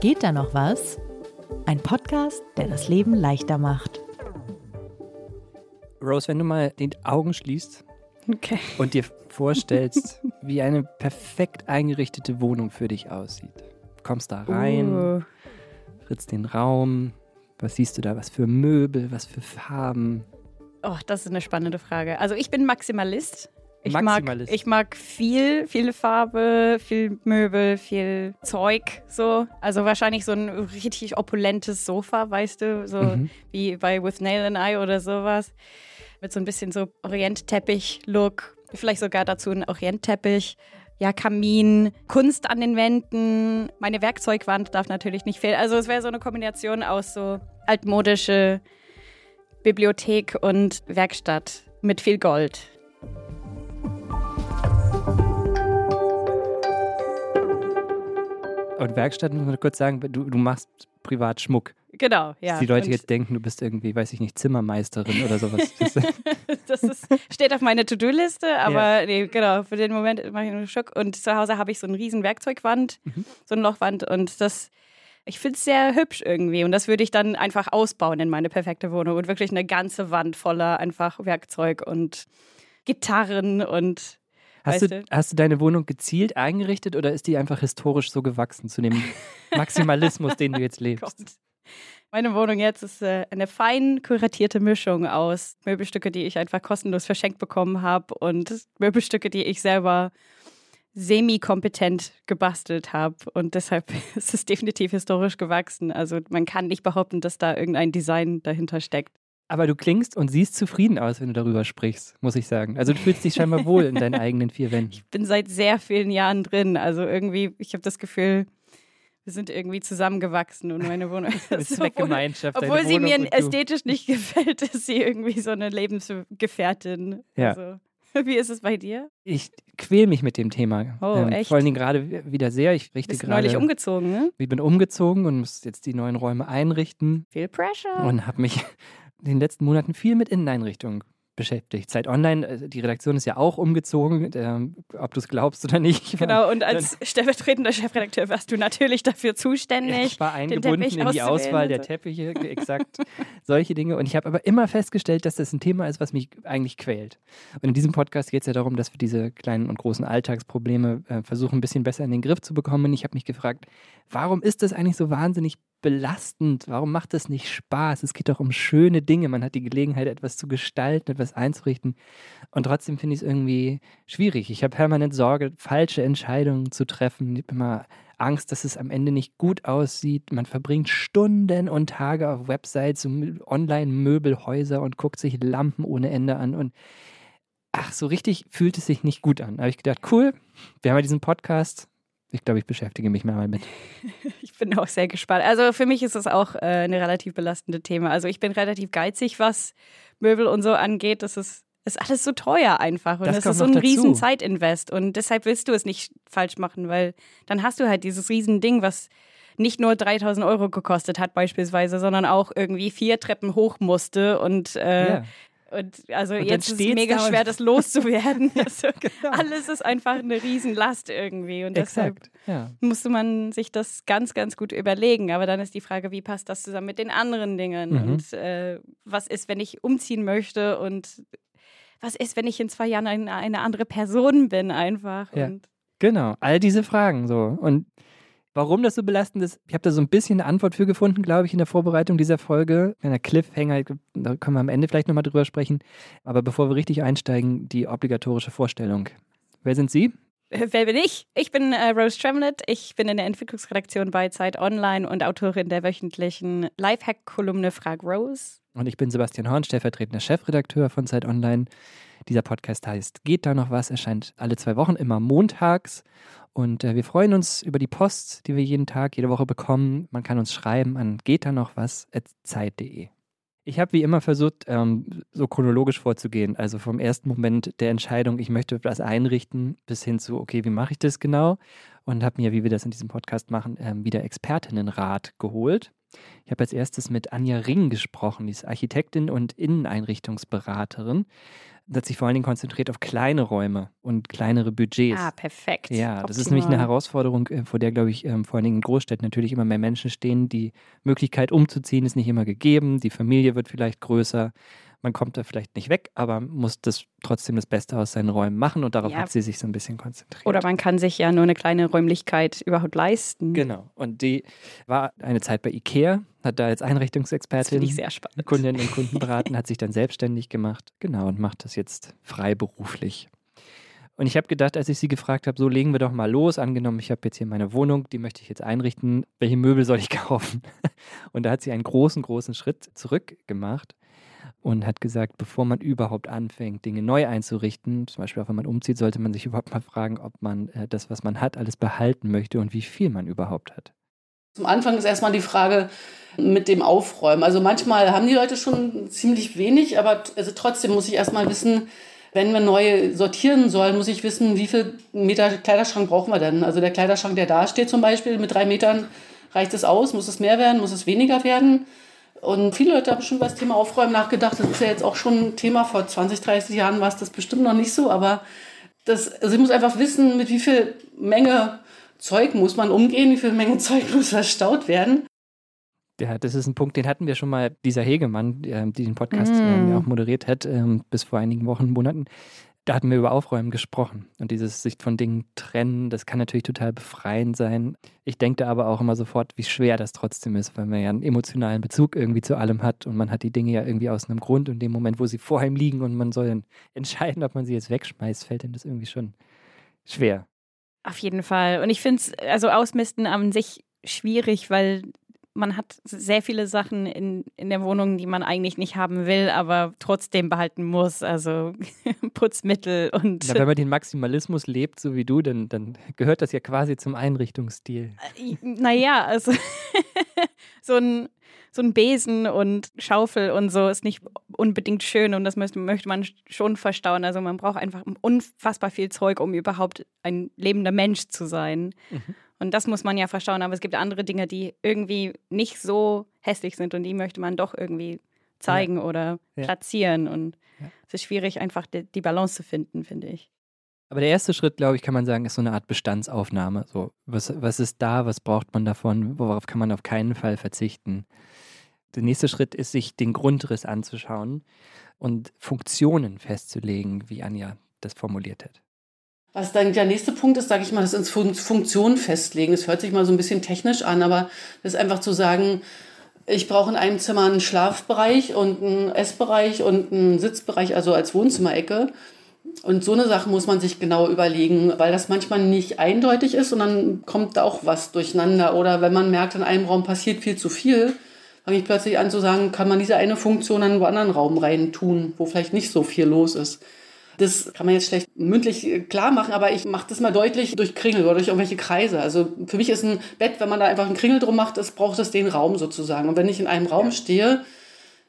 Geht da noch was? Ein Podcast, der das Leben leichter macht. Rose, wenn du mal die Augen schließt Okay. und dir vorstellst, wie eine perfekt eingerichtete Wohnung für dich aussieht. Du kommst da rein, Uh, trittst den Raum, was siehst du da, was für Möbel, was für Farben. oh, das ist eine spannende Frage. Also ich bin Maximalist. Ich Maximalist. mag, ich mag viel, viele Farbe, viel Möbel, viel Zeug, so. Also wahrscheinlich so ein richtig opulentes Sofa, weißt du, so Mhm. wie bei With Nail and I oder sowas. Mit so ein bisschen so Orientteppich-Look. Vielleicht sogar dazu ein Orientteppich. Ja, Kamin, Kunst an den Wänden. Meine Werkzeugwand darf natürlich nicht fehlen. Also es wäre so eine Kombination aus so altmodische Bibliothek und Werkstatt mit viel Gold. Und Werkstatt, muss man kurz sagen, du, du machst privat Schmuck. Genau, ja. Dass die Leute Und jetzt denken, du bist irgendwie, weiß ich nicht, Zimmermeisterin oder sowas. Das, ist, steht auf meiner To-Do-Liste, aber nee, genau, für den Moment mache ich nur Schock. Und zu Hause habe ich so eine riesen Werkzeugwand, Mhm. so eine Lochwand und das, ich finde es sehr hübsch irgendwie und das würde ich dann einfach ausbauen in meine perfekte Wohnung und wirklich eine ganze Wand voller einfach Werkzeug und Gitarren und hast, du? hast du deine Wohnung gezielt eingerichtet oder ist die einfach historisch so gewachsen zu dem Maximalismus, den du jetzt lebst? Gott. Meine Wohnung jetzt ist äh, eine fein kuratierte Mischung aus Möbelstücke, die ich einfach kostenlos verschenkt bekommen habe und Möbelstücke, die ich selber semi-kompetent gebastelt habe. Und deshalb ist es definitiv historisch gewachsen. Also man kann nicht behaupten, dass da irgendein Design dahinter steckt. Aber du klingst und siehst zufrieden aus, wenn du darüber sprichst, muss ich sagen. Also du fühlst dich scheinbar wohl in deinen eigenen vier Wänden. Ich bin seit sehr vielen Jahren drin. Also irgendwie, ich habe das Gefühl, wir sind irgendwie zusammengewachsen und meine Wohnung ist eine obwohl- Obwohl sie mir ästhetisch nicht gefällt, ist sie irgendwie so eine Lebensgefährtin. Ja. Also, wie ist es bei dir? Ich quäl mich mit dem Thema. Ähm, Oh, echt? Vor allen Dingen gerade wieder sehr. Ich richte Bist gerade. neulich umgezogen, ne? Ich bin umgezogen und muss jetzt die neuen Räume einrichten Viel Pressure. und habe mich den letzten Monaten viel mit Inneneinrichtungen beschäftigt. Zeit Online, äh, die Redaktion ist ja auch umgezogen, ähm, ob du es glaubst oder nicht. genau, und als stellvertretender Chefredakteur warst du natürlich dafür zuständig. Ich war den eingebunden in die Auswahl der. Teppiche, exakt solche Dinge. Und ich habe aber immer festgestellt, dass das ein Thema ist, was mich eigentlich quält. Und in diesem Podcast geht es ja darum, dass wir diese kleinen und großen Alltagsprobleme äh, versuchen, ein bisschen besser in den Griff zu bekommen. Und ich habe mich gefragt, warum ist das eigentlich so wahnsinnig belastend? Warum macht das nicht Spaß? Es geht doch um schöne Dinge. Man hat die Gelegenheit, etwas zu gestalten, etwas einzurichten. Und trotzdem finde ich es irgendwie schwierig. Ich habe permanent Sorge, falsche Entscheidungen zu treffen. Ich habe immer Angst, dass es am Ende nicht gut aussieht. Man verbringt Stunden und Tage auf Websites, Online-Möbelhäuser und guckt sich Lampen ohne Ende an. Und ach, so richtig fühlt es sich nicht gut an. Da habe ich gedacht, cool, wir haben ja diesen Podcast. Ich glaube, ich beschäftige mich mal mit. Ich bin auch sehr gespannt. Also für mich ist es auch äh, eine relativ belastende Thema. Also ich bin relativ geizig, was Möbel und so angeht. Das ist, ist alles so teuer einfach. Und Das das, ist so ein dazu. riesen Zeitinvest. Und deshalb willst du es nicht falsch machen, weil dann hast du halt dieses riesen Ding, was nicht nur 3000 Euro gekostet hat beispielsweise, sondern auch irgendwie vier Treppen hoch musste und äh, Ja. Und also Und jetzt ist es mega da schwer, das loszuwerden. also, genau. Alles ist einfach eine Riesenlast irgendwie. Und deshalb. Ja. musste man sich das ganz, ganz gut überlegen. Aber dann ist die Frage, wie passt das zusammen mit den anderen Dingen? Mhm. Und äh, was ist, wenn ich umziehen möchte? Und was ist, wenn ich in zwei Jahren eine, eine andere Person bin einfach? Ja. Genau, all diese Fragen so. Und warum das so belastend ist, ich habe da so ein bisschen eine Antwort für gefunden, glaube ich, in der Vorbereitung dieser Folge. Einer Cliffhanger, da können wir am Ende vielleicht nochmal drüber sprechen. Aber bevor wir richtig einsteigen, die obligatorische Vorstellung. Wer sind Sie? äh, wer bin ich? Ich bin äh, Rose Tremlett. Ich bin in der Entwicklungsredaktion bei Zeit Online und Autorin der wöchentlichen Lifehack-Kolumne Frag Rose. Und ich bin Sebastian Horn, stellvertretender Chefredakteur von Zeit Online. Dieser Podcast heißt Geht da noch was? Erscheint alle zwei Wochen, immer montags. Und äh, wir freuen uns über die Post, die wir jeden Tag, jede Woche bekommen. Man kann uns schreiben an geht da noch was zeit.de. Ich habe wie immer versucht, ähm, so chronologisch vorzugehen. Also vom ersten Moment der Entscheidung, ich möchte was einrichten, bis hin zu, okay, wie mache ich das genau? Und habe mir, wie wir das in diesem Podcast machen, ähm, wieder Expertinnenrat geholt. Ich habe als erstes mit Anja Ring gesprochen, die ist Architektin und Inneneinrichtungsberaterin. Hat sich vor allen Dingen konzentriert auf kleine Räume und kleinere Budgets. Ah, perfekt. Ja, das ist nämlich eine Herausforderung, äh, vor der, glaube ich, ähm, vor allen Dingen in Großstädten natürlich immer mehr Menschen stehen. Die Möglichkeit umzuziehen ist nicht immer gegeben. Die Familie wird vielleicht größer man kommt da vielleicht nicht weg, aber muss das trotzdem das Beste aus seinen Räumen machen und darauf ja. hat sie sich so ein bisschen konzentriert. Oder man kann sich ja nur eine kleine Räumlichkeit überhaupt leisten. Genau. Und die war eine Zeit bei IKEA, hat da als Einrichtungsexpertin ich sehr spannend. Kundinnen und Kunden beraten, hat sich dann selbstständig gemacht. Genau, und macht das jetzt freiberuflich. Und ich habe gedacht, als ich sie gefragt habe, so legen wir doch mal los. Angenommen, ich habe jetzt hier meine Wohnung, die möchte ich jetzt einrichten. Welche Möbel soll ich kaufen? Und da hat sie einen großen, großen Schritt zurück gemacht und hat gesagt, bevor man überhaupt anfängt, Dinge neu einzurichten, zum Beispiel auch wenn man umzieht, sollte man sich überhaupt mal fragen, ob man äh, das, was man hat, alles behalten möchte und wie viel man überhaupt hat. Zum Anfang ist erstmal die Frage mit dem Aufräumen. Also manchmal haben die Leute schon ziemlich wenig, aber also trotzdem muss ich erstmal wissen, wenn wir neu sortieren sollen, muss ich wissen, wie viel Meter Kleiderschrank brauchen wir denn? Also der Kleiderschrank, der da steht zum Beispiel, mit drei Metern reicht es aus? Muss es mehr werden? Muss es weniger werden? Und viele Leute haben schon über das Thema Aufräumen nachgedacht. Das ist ja jetzt auch schon ein Thema. Vor 20, 30 Jahren war es das bestimmt noch nicht so. Aber das, also ich muss einfach wissen, mit wie viel Menge Zeug muss man umgehen, wie viel Menge Zeug muss verstaut werden. Ja, das ist ein Punkt, den hatten wir schon mal, dieser Hegemann, die den Podcast mm. auch moderiert hat, ähm, bis vor einigen Wochen, Monaten da hatten wir über Aufräumen gesprochen und dieses sich von Dingen trennen, das kann natürlich total befreiend sein. Ich denke da aber auch immer sofort, wie schwer das trotzdem ist, weil man ja einen emotionalen Bezug irgendwie zu allem hat und man hat die Dinge ja irgendwie aus einem Grund und dem Moment, wo sie vor ihm liegen und man soll dann entscheiden, ob man sie jetzt wegschmeißt, fällt ihm das irgendwie schon schwer. Auf jeden Fall. Und ich finde es, also Ausmisten an sich schwierig, weil man hat sehr viele Sachen in, in der Wohnung, die man eigentlich nicht haben will, aber trotzdem behalten muss. Also Putzmittel und. Na, wenn man den Maximalismus lebt, so wie du, dann, dann gehört das ja quasi zum Einrichtungsstil. Äh, naja, also so ein so ein Besen und Schaufel und so ist nicht unbedingt schön und das möchte, möchte man schon verstauen. Also man braucht einfach unfassbar viel Zeug, um überhaupt ein lebender Mensch zu sein. Mhm. Und das muss man ja verstauen. Aber es gibt andere Dinge, die irgendwie nicht so hässlich sind und die möchte man doch irgendwie zeigen ja. oder ja. platzieren. Und ja. es ist schwierig, einfach die, die Balance zu finden, finde ich. Aber der erste Schritt, glaube ich, kann man sagen, ist so eine Art Bestandsaufnahme. So, was, was ist da, was braucht man davon, worauf kann man auf keinen Fall verzichten. Der nächste Schritt ist, sich den Grundriss anzuschauen und Funktionen festzulegen, wie Anja das formuliert hat. Was dann der nächste Punkt ist, sage ich mal, das ins Funktion festlegen. Das hört sich mal so ein bisschen technisch an, aber das ist einfach zu sagen, ich brauche in einem Zimmer einen Schlafbereich und einen Essbereich und einen Sitzbereich, also als Wohnzimmerecke. Und so eine Sache muss man sich genau überlegen, weil das manchmal nicht eindeutig ist und dann kommt da auch was durcheinander. Oder wenn man merkt, in einem Raum passiert viel zu viel, fange ich plötzlich an zu sagen, kann man diese eine Funktion in einen anderen Raum rein tun, wo vielleicht nicht so viel los ist. Das kann man jetzt schlecht mündlich äh, klar machen, aber ich mache das mal deutlich durch Kringel oder durch irgendwelche Kreise. Also für mich ist ein Bett, wenn man da einfach einen Kringel drum macht, das braucht es den Raum sozusagen. Und wenn ich in einem Raum stehe,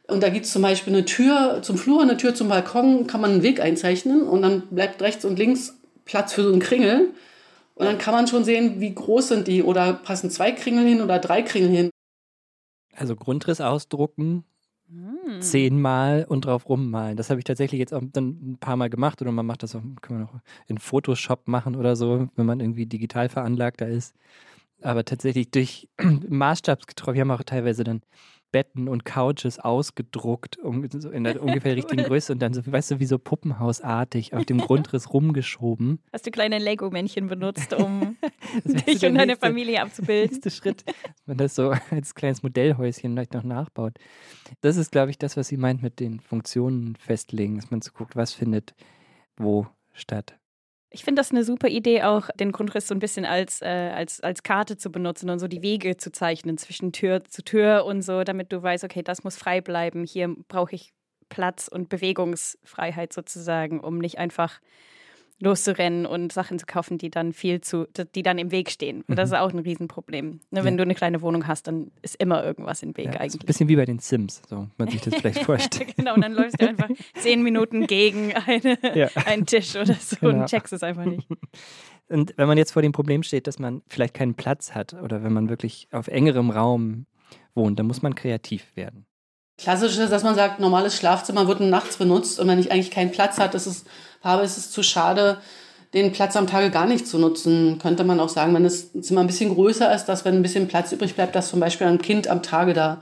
und da gibt es zum Beispiel eine Tür zum Flur, eine Tür zum Balkon, kann man einen Weg einzeichnen und dann bleibt rechts und links Platz für so einen Kringel. Und dann kann man schon sehen, wie groß sind die oder passen zwei Kringel hin oder drei Kringel hin. Also Grundriss ausdrucken, hm. zehnmal und drauf rummalen. Das habe ich tatsächlich jetzt auch dann ein paar Mal gemacht oder man macht das auch, kann man auch in Photoshop machen oder so, wenn man irgendwie digital veranlagter ist. Aber tatsächlich durch Maßstabsgetreu, wir haben auch teilweise dann Betten und Couches ausgedruckt in der ungefähr richtigen Größe und dann so, weißt du, wie so puppenhausartig auf dem Grundriss rumgeschoben. Hast du kleine Lego-Männchen benutzt, um dich und deine Familie abzubilden? Nächste Schritt, wenn das so als kleines Modellhäuschen vielleicht noch nachbaut. Das ist, glaube ich, das, was sie meint mit den Funktionen festlegen, dass man so guckt, was findet wo statt. Ich finde das eine super Idee, auch den Grundriss so ein bisschen als, äh, als, als Karte zu benutzen und so die Wege zu zeichnen zwischen Tür zu Tür und so, damit du weißt, okay, das muss frei bleiben. Hier brauche ich Platz und Bewegungsfreiheit sozusagen, um nicht einfach loszurennen und Sachen zu kaufen, die dann viel zu, die dann im Weg stehen. Und das mhm. ist auch ein Riesenproblem. Ne, wenn ja. du eine kleine Wohnung hast, dann ist immer irgendwas im Weg ja, eigentlich. Ein bisschen wie bei den Sims, so man sich das vielleicht vorstellt. genau, und dann läufst du einfach zehn Minuten gegen eine, ja. einen Tisch oder so genau. und checkst es einfach nicht. Und wenn man jetzt vor dem Problem steht, dass man vielleicht keinen Platz hat oder wenn man wirklich auf engerem Raum wohnt, dann muss man kreativ werden. Klassisch ist, dass man sagt, normales Schlafzimmer wird nachts benutzt und wenn ich eigentlich keinen Platz hat, ist es, habe, ist es zu schade, den Platz am Tage gar nicht zu nutzen. Könnte man auch sagen, wenn das Zimmer ein bisschen größer ist, dass wenn ein bisschen Platz übrig bleibt, dass zum Beispiel ein Kind am Tage da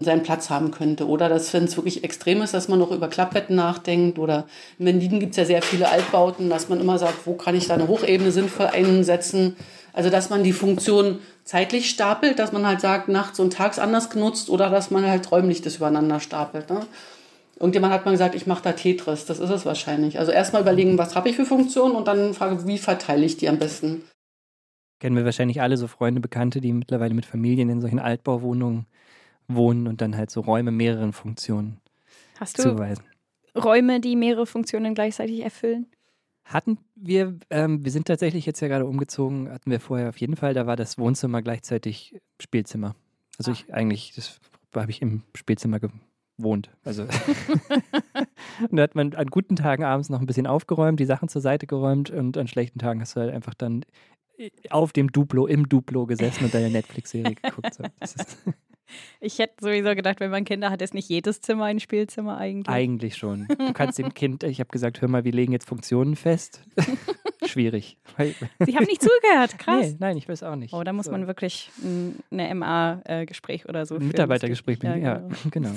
seinen Platz haben könnte. Oder dass, wenn es wirklich extrem ist, dass man noch über Klappbetten nachdenkt. Oder in Berlin gibt es ja sehr viele Altbauten, dass man immer sagt, wo kann ich da eine Hochebene sinnvoll einsetzen. Also dass man die Funktion zeitlich stapelt, dass man halt sagt, nachts und tags anders genutzt oder dass man halt räumlich das übereinander stapelt. Ne? Irgendjemand hat mal gesagt, ich mache da Tetris. Das ist es wahrscheinlich. Also erstmal überlegen, was habe ich für Funktionen und dann frage, wie verteile ich die am besten. Kennen wir wahrscheinlich alle so Freunde, Bekannte, die mittlerweile mit Familien in solchen Altbauwohnungen wohnen und dann halt so Räume mehreren Funktionen Hast du zuweisen. Räume, die mehrere Funktionen gleichzeitig erfüllen? Hatten wir, ähm, wir sind tatsächlich jetzt ja gerade umgezogen, hatten wir vorher auf jeden Fall, da war das Wohnzimmer gleichzeitig Spielzimmer. Also ich eigentlich, das habe ich im Spielzimmer gewohnt. Also und da hat man an guten Tagen abends noch ein bisschen aufgeräumt, die Sachen zur Seite geräumt und an schlechten Tagen hast du halt einfach dann auf dem Duplo, im Duplo gesessen und deine Netflix-Serie geguckt. So. Ich hätte sowieso gedacht, wenn man Kinder hat, ist nicht jedes Zimmer ein Spielzimmer eigentlich. Eigentlich schon. Du kannst dem Kind, ich habe gesagt, hör mal, wir legen jetzt Funktionen fest. Schwierig. Sie haben nicht zugehört, krass. Nee, nein, ich weiß auch nicht. Oh, da muss So. man wirklich ein eine MA-Gespräch oder so ein führen. Mitarbeitergespräch mit Ja, ja, genau.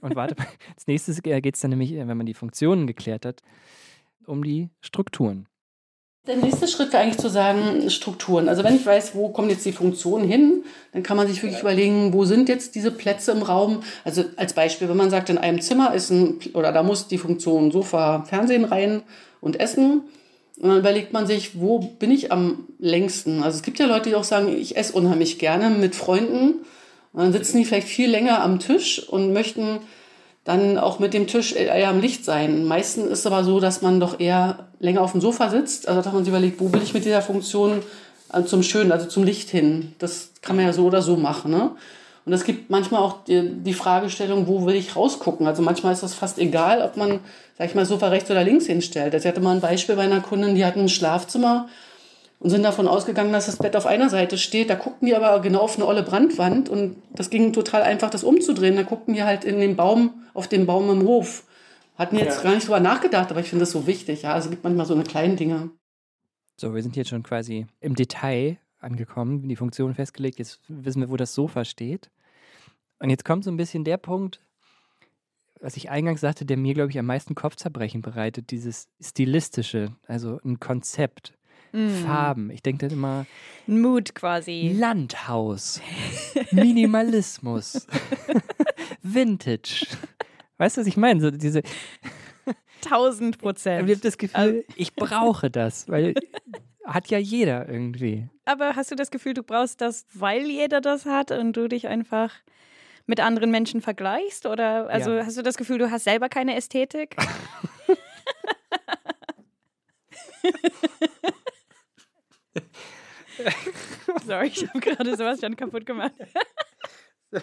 Und warte, mal, als nächstes geht es dann nämlich, äh, wenn man die Funktionen geklärt hat, um die Strukturen. Der nächste Schritt wäre eigentlich zu sagen, Strukturen. Also wenn ich weiß, wo kommen jetzt die Funktionen hin, dann kann man sich wirklich überlegen, wo sind jetzt diese Plätze im Raum. Also als Beispiel, wenn man sagt, in einem Zimmer ist ein, oder da muss die Funktion Sofa, Fernsehen rein und Essen. Und dann überlegt man sich, wo bin ich am längsten? Also es gibt ja Leute, die auch sagen, ich esse unheimlich gerne mit Freunden. Und dann sitzen die vielleicht viel länger am Tisch und möchten dann auch mit dem Tisch eher am Licht sein. Meistens ist es aber so, dass man doch eher länger auf dem Sofa sitzt. Also dass man sich überlegt, wo will ich mit dieser Funktion äh, zum Schönen, also zum Licht hin. Das kann man ja so oder so machen. Ne? Und es gibt manchmal auch die, die Fragestellung, wo will ich rausgucken? Also manchmal ist das fast egal, ob man, sag ich mal, Sofa rechts oder links hinstellt. Also ich hatte mal ein Beispiel bei einer Kundin, die hat ein Schlafzimmer und sind davon ausgegangen, dass das Bett auf einer Seite steht. Da guckten die aber genau auf eine olle Brandwand und das ging total einfach, das umzudrehen. Da guckten die halt in den Baum, auf den Baum im Hof. Hatten jetzt gar nicht drüber nachgedacht, aber ich finde das so wichtig. Ja, also es gibt manchmal so eine kleinen Dinge. So, wir sind jetzt schon quasi im Detail angekommen, die Funktion festgelegt. Jetzt wissen wir, wo das Sofa steht. Und jetzt kommt so ein bisschen der Punkt, was ich eingangs sagte, der mir, glaube ich, am meisten Kopfzerbrechen bereitet, dieses Stilistische, also ein Konzept, Farben. Ich denke dann immer, Ein Mood quasi. Landhaus, Minimalismus, Vintage. Weißt du, was ich meine? So diese, 1000 ich Prozent. habe das Gefühl, ich brauche das, weil hat ja jeder irgendwie. Aber hast du das Gefühl, du brauchst das, weil jeder das hat und du dich einfach mit anderen Menschen vergleichst? Oder also Ja. hast du das Gefühl, du hast selber keine Ästhetik? Sorry, ich habe gerade schon kaputt gemacht. Ich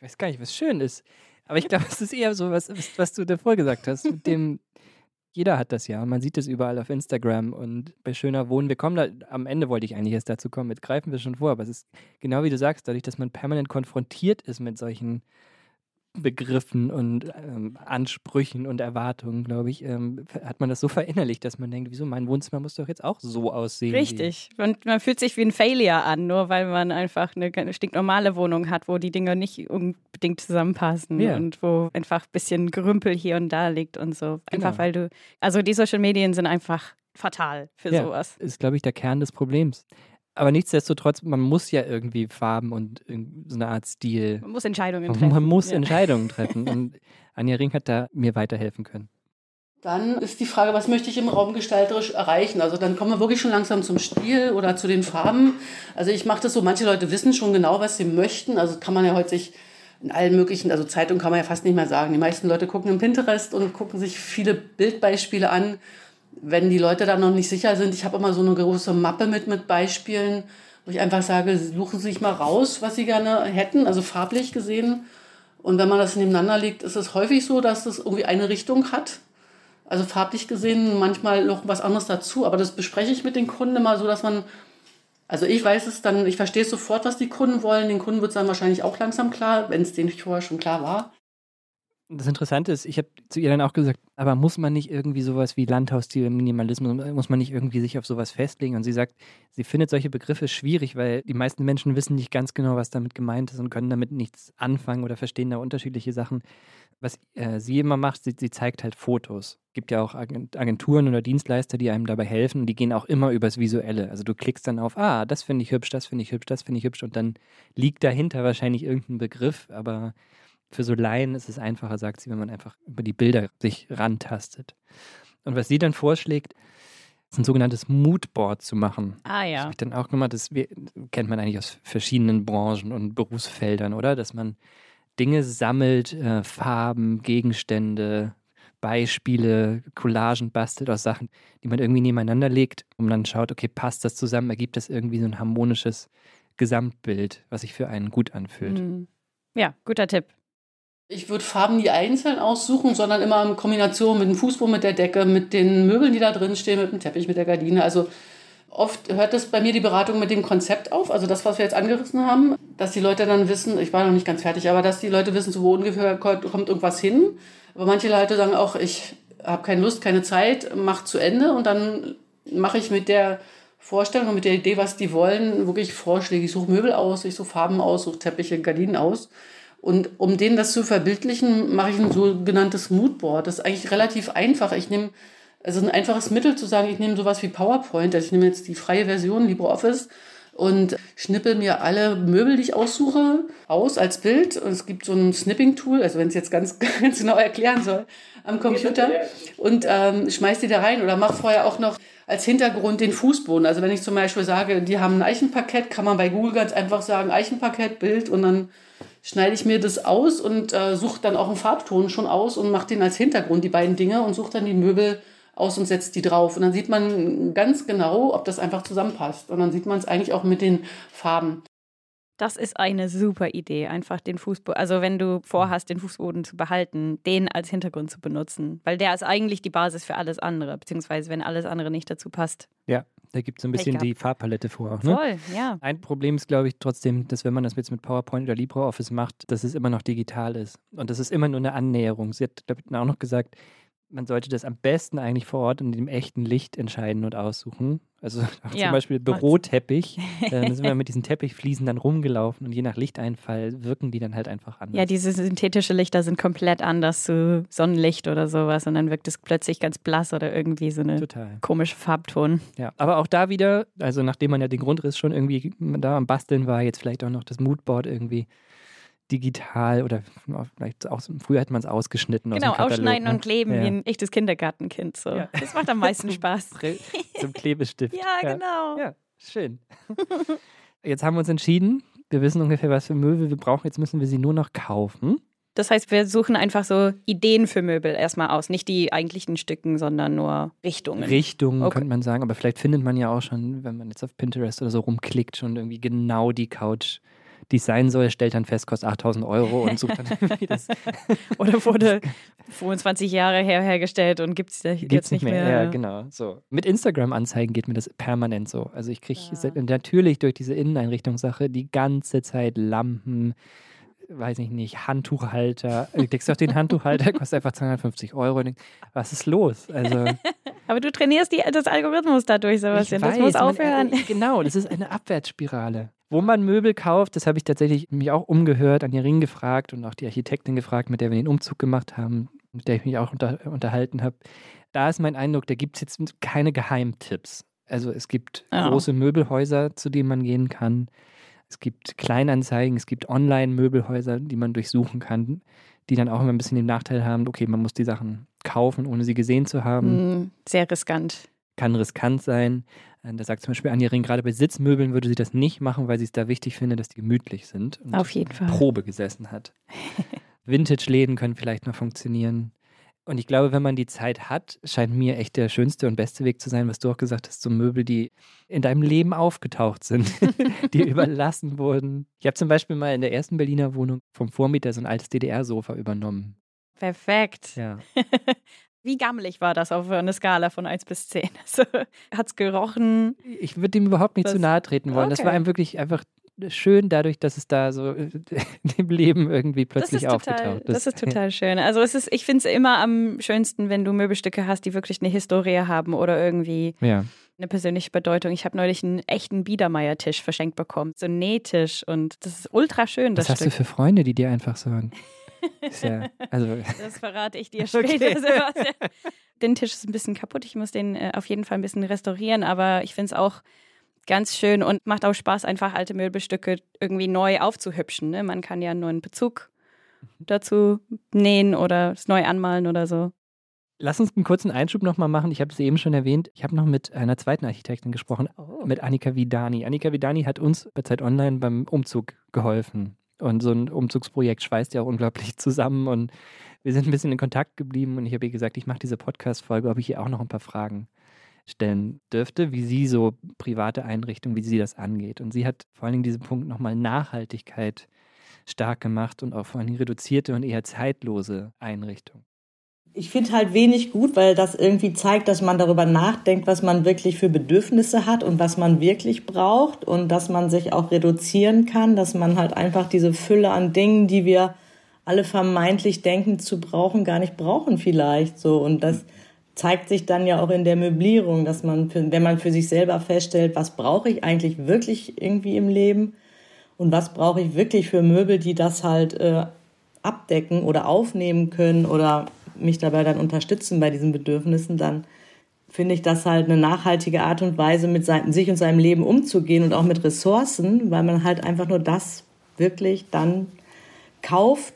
weiß gar nicht, was schön ist. Aber ich glaube, es ist eher so, was, was, was du davor gesagt hast. Mit dem, jeder hat das ja. Man sieht es überall auf Instagram und bei Schöner Wohnen. Wir kommen da, am Ende wollte ich eigentlich erst dazu kommen, jetzt greifen wir schon vor. Aber es ist genau wie du sagst, dadurch, dass man permanent konfrontiert ist mit solchen Begriffen und ähm, Ansprüchen und Erwartungen, glaube ich, ähm, hat man das so verinnerlicht, dass man denkt, wieso, mein Wohnzimmer muss doch jetzt auch so aussehen. Richtig. Und man fühlt sich wie ein Failure an, nur weil man einfach eine, eine stinknormale Wohnung hat, wo die Dinge nicht unbedingt zusammenpassen Ja. und wo einfach ein bisschen Gerümpel hier und da liegt und so. Einfach Genau. weil du, also die Social Medien sind einfach fatal für Ja. sowas. ist, glaube ich, der Kern des Problems. Aber nichtsdestotrotz, man muss ja irgendwie Farben und so eine Art Stil. Man muss Entscheidungen treffen. man muss ja. Entscheidungen treffen. Und Anja Ring hat da mir weiterhelfen können. Dann ist die Frage, was möchte ich im Raum gestalterisch erreichen? Also dann kommen wir wirklich schon langsam zum Stil oder zu den Farben. Also ich mache das so, manche Leute wissen schon genau, was sie möchten. Also kann man ja heute sich in allen möglichen, also Zeitung kann man ja fast nicht mehr sagen. Die meisten Leute gucken im Pinterest und gucken sich viele Bildbeispiele an. Wenn die Leute da noch nicht sicher sind, ich habe immer so eine große Mappe mit, mit Beispielen, wo ich einfach sage, suchen Sie sich mal raus, was Sie gerne hätten, also farblich gesehen. Und wenn man das nebeneinander legt, ist es häufig so, dass es irgendwie eine Richtung hat. Also farblich gesehen manchmal noch was anderes dazu, aber das bespreche ich mit den Kunden immer so, dass man Also ich weiß es dann, ich verstehe sofort, was die Kunden wollen. Den Kunden wird es dann wahrscheinlich auch langsam klar, wenn es denen vorher schon klar war. Das Interessante ist, ich habe zu ihr dann auch gesagt, aber muss man nicht irgendwie sowas wie Landhausstil, Minimalismus, muss man nicht irgendwie sich auf sowas festlegen? Und sie sagt, sie findet solche Begriffe schwierig, weil die meisten Menschen wissen nicht ganz genau, was damit gemeint ist und können damit nichts anfangen oder verstehen da unterschiedliche Sachen. Was äh, sie immer macht, sie, sie, zeigt halt Fotos. Es gibt ja auch Agenturen oder Dienstleister, die einem dabei helfen und die gehen auch immer übers Visuelle. Also du klickst dann auf, ah, das finde ich hübsch, das finde ich hübsch, das finde ich hübsch und dann liegt dahinter wahrscheinlich irgendein Begriff, aber für so Laien ist es einfacher, sagt sie, wenn man einfach über die Bilder sich rantastet. Und was sie dann vorschlägt, ist ein sogenanntes Moodboard zu machen. Ah ja. Das ich dann auch gemacht. Das kennt man eigentlich aus verschiedenen Branchen und Berufsfeldern, oder? Dass man Dinge sammelt, äh, Farben, Gegenstände, Beispiele, Collagen bastelt aus Sachen, die man irgendwie nebeneinander legt und dann schaut, okay, passt das zusammen, ergibt das irgendwie so ein harmonisches Gesamtbild, was sich für einen gut anfühlt. Mhm. Ja, guter Tipp. Ich würde Farben nie einzeln aussuchen, sondern immer in Kombination mit dem Fußboden, mit der Decke, mit den Möbeln, die da drin stehen, mit dem Teppich, mit der Gardine. Also oft hört das bei mir die Beratung mit dem Konzept auf, also das, was wir jetzt angerissen haben, dass die Leute dann wissen, ich war noch nicht ganz fertig, aber dass die Leute wissen, so wo ungefähr kommt irgendwas hin. Aber manche Leute sagen auch, ich habe keine Lust, keine Zeit, mach zu Ende und dann mache ich mit der Vorstellung und mit der Idee, was die wollen, wirklich Vorschläge. Ich suche Möbel aus, ich suche Farben aus, suche Teppiche, Gardinen aus und um denen das zu verbildlichen, mache ich ein sogenanntes Moodboard. Das ist eigentlich relativ einfach. Ich nehme also ein einfaches Mittel zu sagen, ich nehme sowas wie PowerPoint, also ich nehme jetzt die freie Version LibreOffice und schnippel mir alle Möbel, die ich aussuche, aus als Bild. Und es gibt so ein Snipping-Tool, also wenn es jetzt ganz, ganz genau erklären soll, am Computer und ähm, schmeiß die da rein oder mach vorher auch noch als Hintergrund den Fußboden. Also wenn ich zum Beispiel sage, die haben ein Eichenparkett, kann man bei Google ganz einfach sagen, Eichenparkett, Bild und dann schneide ich mir das aus und äh, suche dann auch einen Farbton schon aus und mache den als Hintergrund, die beiden Dinge, und suche dann die Möbel aus und setzt die drauf. Und dann sieht man ganz genau, ob das einfach zusammenpasst. Und dann sieht man es eigentlich auch mit den Farben. Das ist eine super Idee, einfach den Fußboden, also wenn du vorhast, den Fußboden zu behalten, den als Hintergrund zu benutzen, weil der ist eigentlich die Basis für alles andere, beziehungsweise wenn alles andere nicht dazu passt. Ja, da gibt es so ein bisschen die Farbpalette vor. Ne? Voll, ja. Ein Problem ist, glaube ich, trotzdem, dass wenn man das jetzt mit PowerPoint oder LibreOffice macht, dass es immer noch digital ist. Und das ist immer nur eine Annäherung. Sie hat auch noch gesagt, man sollte das am besten eigentlich vor Ort in dem echten Licht entscheiden und aussuchen. Also ja, zum Beispiel Büroteppich. äh, da sind wir mit diesen Teppichfliesen dann rumgelaufen und je nach Lichteinfall wirken die dann halt einfach anders. Ja, diese synthetische Lichter sind komplett anders zu Sonnenlicht oder sowas und dann wirkt es plötzlich ganz blass oder irgendwie so eine Total. komische Farbton. Ja, aber auch da wieder, also nachdem man ja den Grundriss schon irgendwie da am Basteln war, jetzt vielleicht auch noch das Moodboard irgendwie digital oder vielleicht auch früher hätte man es ausgeschnitten. Genau, aus ausschneiden ne? und kleben ja. wie ein echtes Kindergartenkind. So. Ja. Das macht am meisten Spaß. Zum Klebestift. ja, genau. Ja, schön. Jetzt haben wir uns entschieden. Wir wissen ungefähr, was für Möbel wir brauchen. Jetzt müssen wir sie nur noch kaufen. Das heißt, wir suchen einfach so Ideen für Möbel erstmal aus. Nicht die eigentlichen Stücken, sondern nur Richtungen. Richtungen okay. könnte man sagen. Aber vielleicht findet man ja auch schon, wenn man jetzt auf Pinterest oder so rumklickt, schon irgendwie genau die Couch die es sein soll, stellt dann fest, kostet 8000 Euro und sucht dann irgendwie das. Oder wurde 25 Jahre her hergestellt und gibt es jetzt nicht mehr. mehr. Ja, genau. So. Mit Instagram-Anzeigen geht mir das permanent so. Also ich kriege ja. natürlich durch diese Inneneinrichtungssache die ganze Zeit Lampen, weiß ich nicht, Handtuchhalter. Du denkst auf den Handtuchhalter, kostet einfach 250 Euro. was ist los? Also, Aber du trainierst die, das Algorithmus dadurch, Sebastian. Das muss aufhören. Man, genau, das ist eine Abwärtsspirale. Wo man Möbel kauft, das habe ich tatsächlich mich auch umgehört, an die Ring gefragt und auch die Architektin gefragt, mit der wir den Umzug gemacht haben, mit der ich mich auch unter, unterhalten habe. Da ist mein Eindruck, da gibt es jetzt keine Geheimtipps. Also es gibt oh. große Möbelhäuser, zu denen man gehen kann. Es gibt Kleinanzeigen, es gibt Online-Möbelhäuser, die man durchsuchen kann, die dann auch immer ein bisschen den Nachteil haben, okay, man muss die Sachen kaufen, ohne sie gesehen zu haben. Mm, sehr riskant. Kann riskant sein. Äh, da sagt zum Beispiel Anja Ring, gerade bei Sitzmöbeln würde sie das nicht machen, weil sie es da wichtig findet, dass die gemütlich sind. Und Auf jeden Fall. Probe gesessen hat. Vintage-Läden können vielleicht noch funktionieren. Und ich glaube, wenn man die Zeit hat, scheint mir echt der schönste und beste Weg zu sein, was du auch gesagt hast, so Möbel, die in deinem Leben aufgetaucht sind, die überlassen wurden. Ich habe zum Beispiel mal in der ersten Berliner Wohnung vom Vormieter so ein altes DDR-Sofa übernommen. Perfekt. Ja. Wie gammelig war das auf einer Skala von 1 bis 10? Also, Hat es gerochen? Ich würde dem überhaupt nicht Das- zu nahe treten wollen. Das Okay. war einem wirklich einfach schön dadurch, dass es da so im Leben irgendwie plötzlich das ist total, aufgetaucht das ist total schön. Also es ist, ich finde es immer am schönsten, wenn du Möbelstücke hast, die wirklich eine Historie haben oder irgendwie Ja. eine persönliche Bedeutung. Ich habe neulich einen echten Biedermeier-Tisch verschenkt bekommen, so einen Nähtisch und das ist ultra schön, Was das hast du Stück. für Freunde, die dir einfach sagen? Ja, also, Das verrate ich dir Okay. später, Sebastian. Den Tisch ist ein bisschen kaputt. Ich muss den äh, auf jeden Fall ein bisschen restaurieren, aber ich finde es auch ganz schön und macht auch Spaß, einfach alte Möbelstücke irgendwie neu aufzuhübschen. Ne? Man kann ja einen neuen Bezug dazu nähen oder es neu anmalen oder so. lass uns einen kurzen Einschub nochmal machen. Ich habe es eben schon erwähnt. Ich habe noch mit einer zweiten Architektin gesprochen, Oh. mit Annika Vidani. Annika Vidani hat uns bei Zeit Online beim Umzug geholfen. Und so ein Umzugsprojekt schweißt ja auch unglaublich zusammen. Und wir sind ein bisschen in Kontakt geblieben. Und ich habe ihr gesagt, ich mache diese Podcast-Folge, ob ich ihr auch noch ein paar Fragen stellen dürfte, wie sie so private Einrichtungen, wie sie das angeht. Und sie hat vor allen Dingen diesen Punkt nochmal Nachhaltigkeit stark gemacht und auch vor allen Dingen reduzierte und eher zeitlose Einrichtungen. Ich finde halt wenig gut, weil das irgendwie zeigt, dass man darüber nachdenkt, was man wirklich für Bedürfnisse hat und was man wirklich braucht und dass man sich auch reduzieren kann, dass man halt einfach diese Fülle an Dingen, die wir alle vermeintlich denken zu brauchen, gar nicht brauchen vielleicht so. Und das zeigt sich dann ja auch in der Möblierung, dass man, wenn man für sich selber feststellt, was brauche ich eigentlich wirklich irgendwie im Leben und was brauche ich wirklich für Möbel, die das halt äh, abdecken oder aufnehmen können oder mich dabei dann unterstützen bei diesen Bedürfnissen, dann finde ich das halt eine nachhaltige Art und Weise, mit sich und seinem Leben umzugehen und auch mit Ressourcen, weil man halt einfach nur das wirklich dann kauft,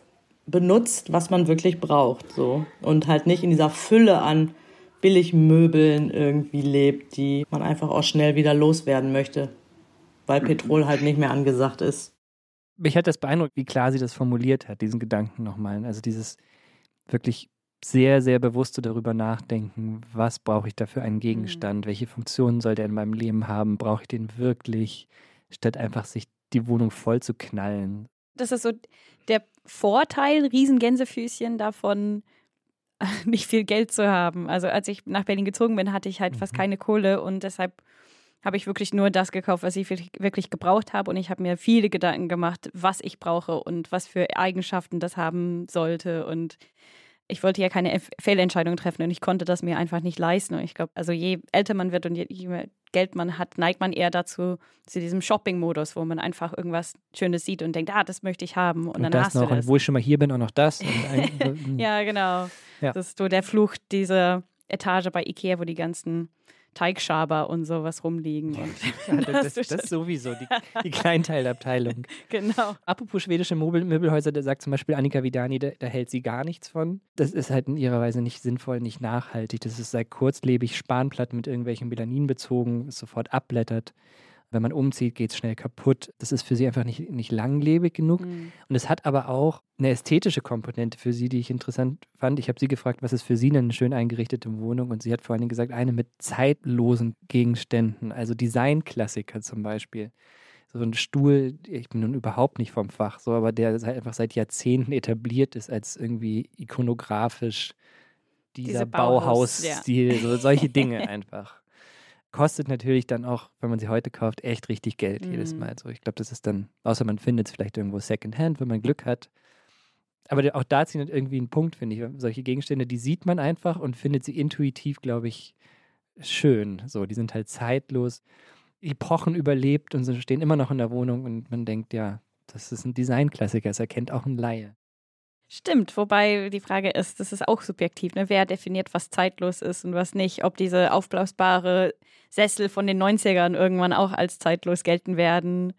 benutzt, was man wirklich braucht, so und halt nicht in dieser Fülle an Billigmöbeln irgendwie lebt, die man einfach auch schnell wieder loswerden möchte, weil Petrol halt nicht mehr angesagt ist. mich hat das beeindruckt, wie klar sie das formuliert hat, diesen Gedanken nochmal. Also dieses wirklich sehr, sehr bewusste darüber nachdenken, was brauche ich da für einen Gegenstand, welche Funktionen soll der in meinem Leben haben, brauche ich den wirklich, statt einfach sich die Wohnung voll zu knallen. Das ist so der Vorteil, Riesengänsefüßchen davon, nicht viel Geld zu haben. Also als ich nach Berlin gezogen bin, hatte ich halt fast keine Kohle und deshalb habe ich wirklich nur das gekauft, was ich wirklich- wirklich gebraucht habe. Und ich habe mir viele Gedanken gemacht, was ich brauche und was für Eigenschaften das haben sollte. Und ich wollte ja keine Fehlentscheidung treffen und ich konnte das mir einfach nicht leisten. Und ich glaube, also je älter man wird und je, je mehr Geld man hat, neigt man eher dazu, zu diesem Shopping-Modus, wo man einfach irgendwas Schönes sieht und denkt, ah, das möchte ich haben. Und, Und, dann das hast noch, du das. und wo ich schon mal hier bin, auch noch das. Mm. Ja, genau. Ja. Das ist so der Fluch dieser Etage bei Ikea, wo die ganzen Teigschaber und sowas rumliegen. Und Ja, das, schon- sowieso, die, die Kleinteilabteilung. genau. Apropos schwedische Möbel, Möbelhäuser, da sagt zum Beispiel Annika Vidani, da, da hält sie gar nichts von. Das ist halt in ihrer Weise nicht sinnvoll, nicht nachhaltig. Das ist sehr kurzlebig, Spanplatten mit irgendwelchen Melanin bezogen, ist sofort abblättert. Wenn man umzieht, geht es schnell kaputt. Das ist für sie einfach nicht, nicht langlebig genug. Mhm. Und es hat aber auch eine ästhetische Komponente für sie, die ich interessant fand. Ich habe sie gefragt, was ist für sie denn eine schön eingerichtete Wohnung? Und sie hat vor allen Dingen gesagt, eine mit zeitlosen Gegenständen, also Designklassiker zum Beispiel. So ein Stuhl, ich bin nun überhaupt nicht vom Fach, so, aber der seit, einfach seit Jahrzehnten etabliert ist als irgendwie ikonografisch dieser Diese Bauhaus, Bauhausstil, so solche Dinge einfach. Kostet natürlich dann auch, wenn man sie heute kauft, echt richtig Geld jedes Mhm. Mal. So, ich glaube, das ist dann, außer man findet es vielleicht irgendwo Secondhand, wenn man Glück hat. Aber auch da ziehen irgendwie einen Punkt, finde ich. Solche Gegenstände, die sieht man einfach und findet sie intuitiv, glaube ich, schön. So, die sind halt zeitlos, Epochen überlebt und sie stehen immer noch in der Wohnung und man denkt, ja, das ist ein Designklassiker, das erkennt auch ein Laie. Stimmt, wobei die Frage ist, das ist auch subjektiv, ne? wer definiert, was zeitlos ist und was nicht. Ob diese aufblasbare Sessel von den 90ern irgendwann auch als zeitlos gelten werden.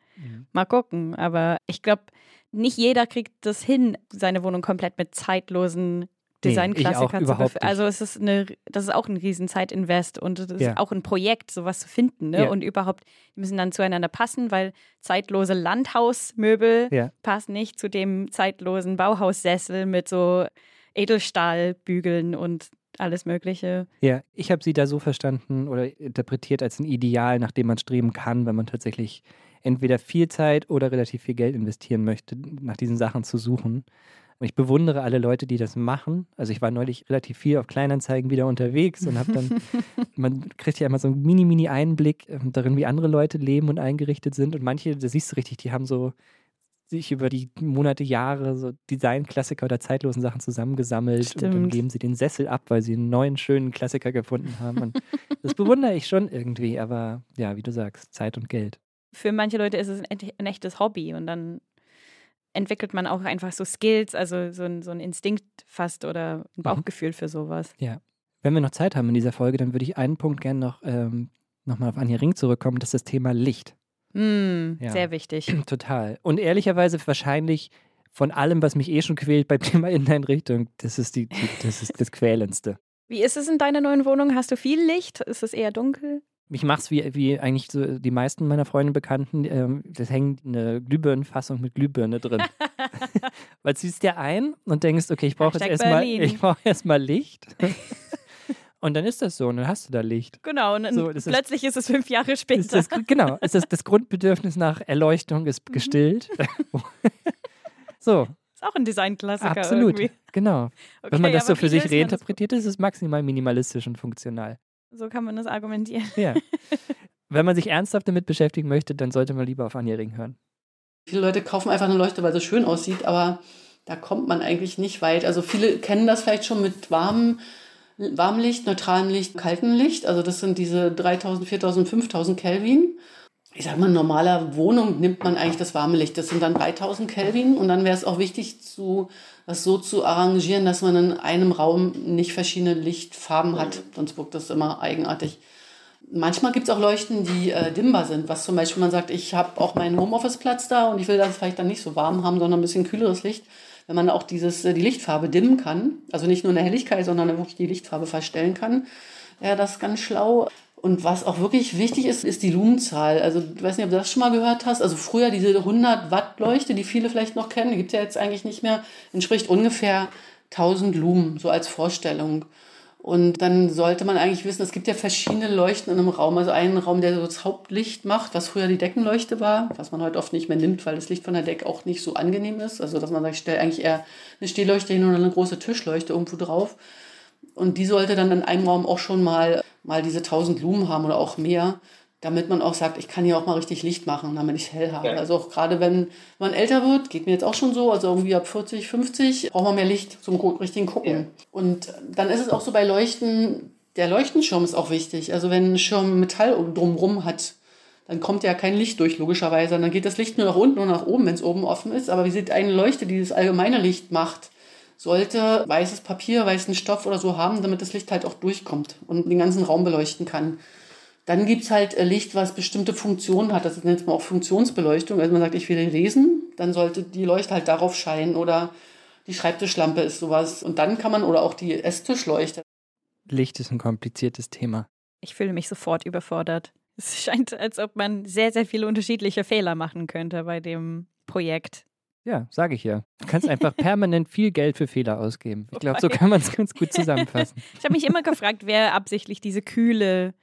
Mal gucken. Aber ich glaube, nicht jeder kriegt das hin, seine Wohnung komplett mit zeitlosen Nee, ich Designklassikern auch zu befüllen. Also es ist eine, das ist auch ein riesen Zeitinvest und das ist Ja. auch ein Projekt, sowas zu finden. Ne? Ja. Und überhaupt, die müssen dann zueinander passen, weil zeitlose Landhausmöbel Ja. passen nicht zu dem zeitlosen Bauhaussessel mit so Edelstahlbügeln und alles Mögliche. Ja, ich habe sie da so verstanden oder interpretiert als ein Ideal, nach dem man streben kann, wenn man tatsächlich entweder viel Zeit oder relativ viel Geld investieren möchte, nach diesen Sachen zu suchen. Und ich bewundere alle Leute, die das machen. Also ich war neulich relativ viel auf Kleinanzeigen wieder unterwegs und habe dann, man kriegt ja immer so einen mini-mini-Einblick ähm, darin, wie andere Leute leben und eingerichtet sind. Und manche, da siehst du richtig, die haben so sich über die Monate, Jahre so Designklassiker oder zeitlosen Sachen zusammengesammelt Stimmt. und dann geben sie den Sessel ab, weil sie einen neuen, schönen Klassiker gefunden haben. Und das bewundere ich schon irgendwie, aber ja, wie du sagst, Zeit und Geld. Für manche Leute ist es ein, ein echtes Hobby und dann entwickelt man auch einfach so Skills, also so ein, so ein Instinkt fast oder ein Bauchgefühl für sowas. Wenn wir noch Zeit haben in dieser Folge, dann würde ich einen Punkt gerne noch, ähm, noch mal auf Anja Ring zurückkommen, das ist das Thema Licht. Hm, Ja. Sehr wichtig. Total. Und ehrlicherweise wahrscheinlich von allem, was mich eh schon quält beim Thema Inneneinrichtung, das ist, die, die, das, ist das Quälendste. Wie ist es in deiner neuen Wohnung? Hast du viel Licht? Ist es eher dunkel? Ich mache es wie, wie eigentlich so die meisten meiner Freunde Bekannten, ähm, das hängt eine Glühbirnenfassung mit Glühbirne drin. Weil du ziehst dir ein und denkst, okay, ich brauche jetzt erstmal brauche erstmal Licht. und dann ist das so und dann hast du da Licht. Genau, und dann So, das ist- plötzlich ist es fünf Jahre später. ist das, genau, ist das, das Grundbedürfnis nach Erleuchtung ist gestillt. so, Ist auch ein Designklassiker absolut. irgendwie. Genau. Okay, Wenn man das so für sich reinterpretiert, ist es maximal minimalistisch und funktional. So kann man das argumentieren. Ja. Wenn man sich ernsthaft damit beschäftigen möchte, dann sollte man lieber auf Anja Ring hören. Viele Leute kaufen einfach eine Leuchte, weil sie schön aussieht, aber da kommt man eigentlich nicht weit. Also viele kennen das vielleicht schon mit warmem, warmem Licht, neutralem Licht, kaltem Licht. Also das sind diese 3000, 4000, 5000 Kelvin. Ich sag mal, in normaler Wohnung nimmt man eigentlich das warme Licht. Das sind dann 3000 Kelvin und dann wäre es auch wichtig, zu, das so zu arrangieren, dass man in einem Raum nicht verschiedene Lichtfarben hat. Sonst wirkt das immer eigenartig. Manchmal gibt es auch Leuchten, die äh, dimmbar sind, was zum Beispiel man sagt, ich habe auch meinen Homeoffice-Platz da und ich will das vielleicht dann nicht so warm haben, sondern ein bisschen kühleres Licht. Wenn man auch dieses, äh, die Lichtfarbe dimmen kann, also nicht nur in der Helligkeit, sondern wirklich die Lichtfarbe verstellen kann, ja, das ist ganz schlau. Und was auch wirklich wichtig ist, ist die Lumenzahl. Also, ich weiß nicht, ob du das schon mal gehört hast. Also, früher diese 100 Watt Leuchte, die viele vielleicht noch kennen, die gibt es ja jetzt eigentlich nicht mehr, entspricht ungefähr 1000 Lumen, so als Vorstellung. Und dann sollte man eigentlich wissen, es gibt ja verschiedene Leuchten in einem Raum. Also einen Raum, der so das Hauptlicht macht, was früher die Deckenleuchte war, was man heute oft nicht mehr nimmt, weil das Licht von der Decke auch nicht so angenehm ist. Also dass man sagt, ich stelle eigentlich eher eine Stehleuchte hin oder eine große Tischleuchte irgendwo drauf. Und die sollte dann in einem Raum auch schon mal, mal diese 1000 Lumen haben oder auch mehr, damit man auch sagt, ich kann hier auch mal richtig Licht machen, damit ich hell habe. Also auch gerade wenn man älter wird, geht mir jetzt auch schon so, also irgendwie ab 40, 50, braucht man mehr Licht zum richtigen Gucken. Und dann ist es auch so bei Leuchten, der Leuchtenschirm ist auch wichtig. Also wenn ein Schirm Metall um- drumrum hat, dann kommt ja kein Licht durch, logischerweise. Dann geht das Licht nur nach unten und nach oben, wenn es oben offen ist. Aber wie sieht eine Leuchte, die das allgemeine Licht macht, sollte weißes Papier, weißen Stoff oder so haben, damit das Licht halt auch durchkommt und den ganzen Raum beleuchten kann. Dann gibt es halt äh, Licht, was bestimmte Funktionen hat. Das nennt man auch Funktionsbeleuchtung. Also man sagt, ich will lesen, dann sollte die Leuchte halt darauf scheinen oder die Schreibtischlampe ist sowas. Und dann kann man, oder auch die Esstischleuchte. Licht ist ein kompliziertes Thema. Ich fühle mich sofort überfordert. Es scheint, als ob man sehr, sehr viele unterschiedliche Fehler machen könnte bei dem Projekt. Ja, sage ich ja. Du kannst einfach permanent viel Geld für Fehler ausgeben. Ich glaube, so kann man es ganz gut zusammenfassen. Ich habe mich immer gefragt, wer absichtlich diese kühle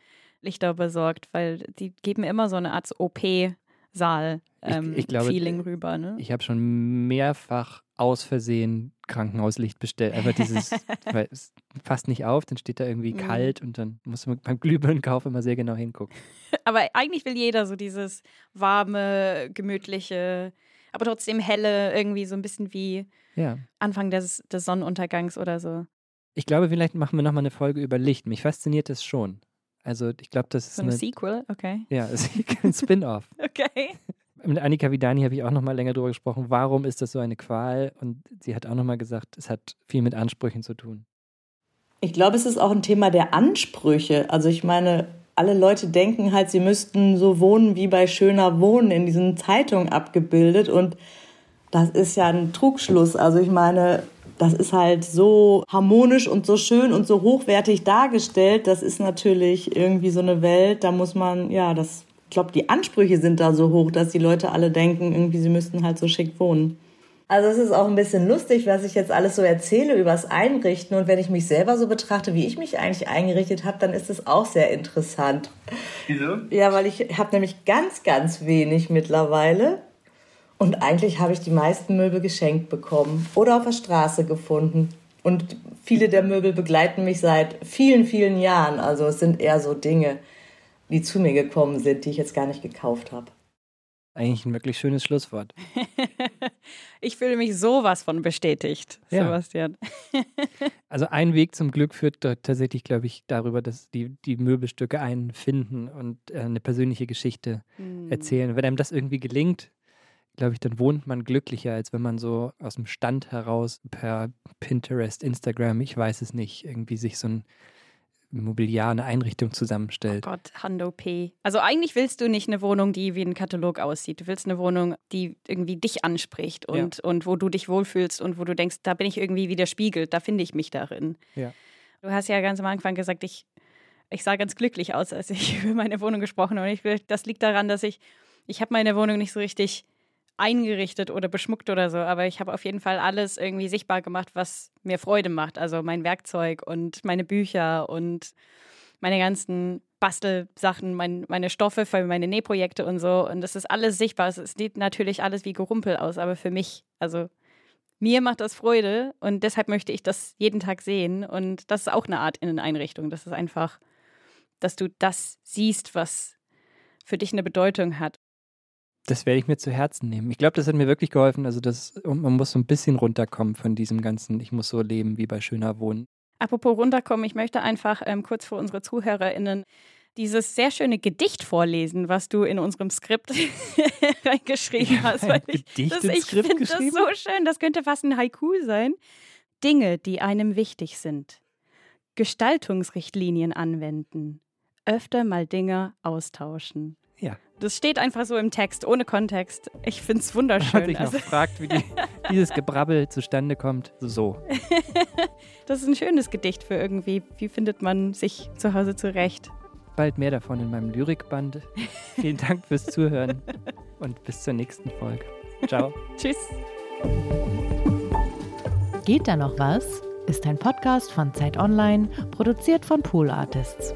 Lichter besorgt, weil die geben immer so eine Art OP-Saal. Ich- Ähm, Feeling rüber, ne? Ich habe schon mehrfach aus Versehen Krankenhauslicht bestellt. Einfach dieses, weil es passt nicht auf, dann steht da irgendwie Mhm. kalt und dann muss man beim Glühbirnenkauf immer sehr genau hingucken. Aber eigentlich will jeder so dieses warme, gemütliche, aber trotzdem helle, irgendwie so ein bisschen wie Ja. Anfang des, des Sonnenuntergangs oder so. Ich glaube, vielleicht machen wir nochmal eine Folge über Licht. Mich fasziniert das schon. Also ich glaube, das ist So ein eine, Sequel, okay. ja, ein Spin-off. Okay. Mit Annika Vidani habe ich auch nochmal länger drüber gesprochen, warum ist das so eine Qual? Und sie hat auch nochmal gesagt, es hat viel mit Ansprüchen zu tun. Ich glaube, es ist auch ein Thema der Ansprüche. Also ich meine, alle Leute denken halt, sie müssten so wohnen wie bei Schöner Wohnen in diesen Zeitungen abgebildet. Und das ist ja ein Trugschluss. Also ich meine, das ist halt so harmonisch und so schön und so hochwertig dargestellt. Das ist natürlich irgendwie so eine Welt, da muss man, ja, das, ich glaube, die Ansprüche sind da so hoch, dass die Leute alle denken, irgendwie sie müssten halt so schick wohnen. Also es ist auch ein bisschen lustig, was ich jetzt alles so erzähle übers Einrichten. Und wenn ich mich selber so betrachte, wie ich mich eigentlich eingerichtet habe, dann ist es auch sehr interessant. Wieso? Ja, weil ich habe nämlich ganz, ganz wenig mittlerweile. Und eigentlich habe ich die meisten Möbel geschenkt bekommen oder auf der Straße gefunden. Und viele der Möbel begleiten mich seit vielen, vielen Jahren. Also es sind eher so Dinge, die zu mir gekommen sind, die ich jetzt gar nicht gekauft habe. Eigentlich ein wirklich schönes Schlusswort. ich fühle mich sowas von bestätigt, ja. Sebastian. also ein Weg zum Glück führt tatsächlich, glaube ich, darüber, dass die, die Möbelstücke einen finden und äh, eine persönliche Geschichte hm. erzählen. Wenn einem das irgendwie gelingt, glaube ich, dann wohnt man glücklicher, als wenn man so aus dem Stand heraus per Pinterest, Instagram, ich weiß es nicht, irgendwie sich so ein Mobiliar, eine Einrichtung zusammenstellt. Oh Gott, Hando P. Also eigentlich willst du nicht eine Wohnung, die wie ein Katalog aussieht. Du willst eine Wohnung, die irgendwie dich anspricht und, ja. und wo du dich wohlfühlst und wo du denkst, da bin ich irgendwie widerspiegelt, da finde ich mich darin. Ja. Du hast ja ganz am Anfang gesagt, ich, ich sah ganz glücklich aus, als ich über meine Wohnung gesprochen habe. Und ich, das liegt daran, dass ich, ich habe meine Wohnung nicht so richtig eingerichtet oder beschmuckt oder so, aber ich habe auf jeden Fall alles irgendwie sichtbar gemacht, was mir Freude macht. Also mein Werkzeug und meine Bücher und meine ganzen Bastelsachen, mein, meine Stoffe für meine Nähprojekte und so. Und das ist alles sichtbar. Es sieht natürlich alles wie Gerumpel aus, aber für mich, also mir macht das Freude und deshalb möchte ich das jeden Tag sehen. Und das ist auch eine Art Inneneinrichtung. Das ist einfach, dass du das siehst, was für dich eine Bedeutung hat. Das werde ich mir zu Herzen nehmen. Ich glaube, das hat mir wirklich geholfen. Also das, man muss so ein bisschen runterkommen von diesem ganzen, ich muss so leben wie bei schöner Wohnen. Apropos runterkommen, ich möchte einfach ähm, kurz für unsere ZuhörerInnen dieses sehr schöne Gedicht vorlesen, was du in unserem Skript reingeschrieben hast. Weil ich, Gedicht das, ich finde das so schön. Das könnte fast ein Haiku sein. Dinge, die einem wichtig sind. Gestaltungsrichtlinien anwenden. Öfter mal Dinge austauschen. Ja. Das steht einfach so im Text, ohne Kontext. Ich finde es wunderschön. Hat sich also. noch fragt, wie die, dieses Gebrabbel zustande kommt. So. das ist ein schönes Gedicht für irgendwie. Wie findet man sich zu Hause zurecht? Bald mehr davon in meinem Lyrikband. Vielen Dank fürs Zuhören und bis zur nächsten Folge. Ciao. Tschüss. Geht da noch was? Ist ein Podcast von Zeit Online, produziert von Pool Artists.